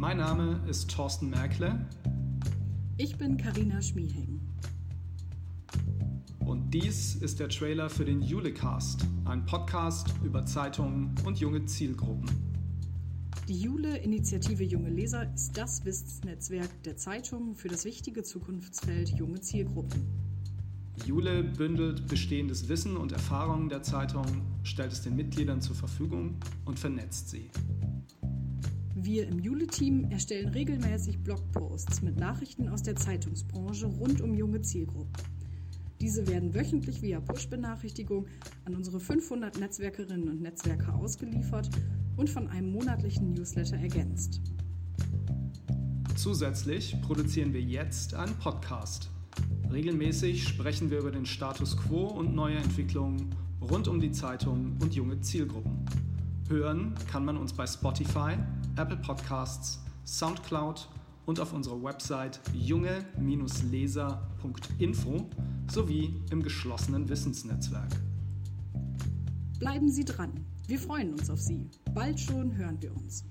Mein Name ist Thorsten Merkle. Ich bin Karina Schmieheng. Und dies ist der Trailer für den Julecast, ein Podcast über Zeitungen und junge Zielgruppen. Die Jule Initiative Junge Leser ist das Wissensnetzwerk der Zeitungen für das wichtige Zukunftsfeld junge Zielgruppen. Jule bündelt bestehendes Wissen und Erfahrungen der Zeitung, stellt es den Mitgliedern zur Verfügung und vernetzt sie. Wir im Jule-Team erstellen regelmäßig Blogposts mit Nachrichten aus der Zeitungsbranche rund um junge Zielgruppen. Diese werden wöchentlich via Push-Benachrichtigung an unsere 500 Netzwerkerinnen und Netzwerker ausgeliefert und von einem monatlichen Newsletter ergänzt. Zusätzlich produzieren wir jetzt einen Podcast. Regelmäßig sprechen wir über den Status quo und neue Entwicklungen rund um die Zeitung und junge Zielgruppen. Hören kann man uns bei Spotify, Apple Podcasts, SoundCloud und auf unserer Website junge-leser.info sowie im geschlossenen Wissensnetzwerk. Bleiben Sie dran. Wir freuen uns auf Sie. Bald schon hören wir uns.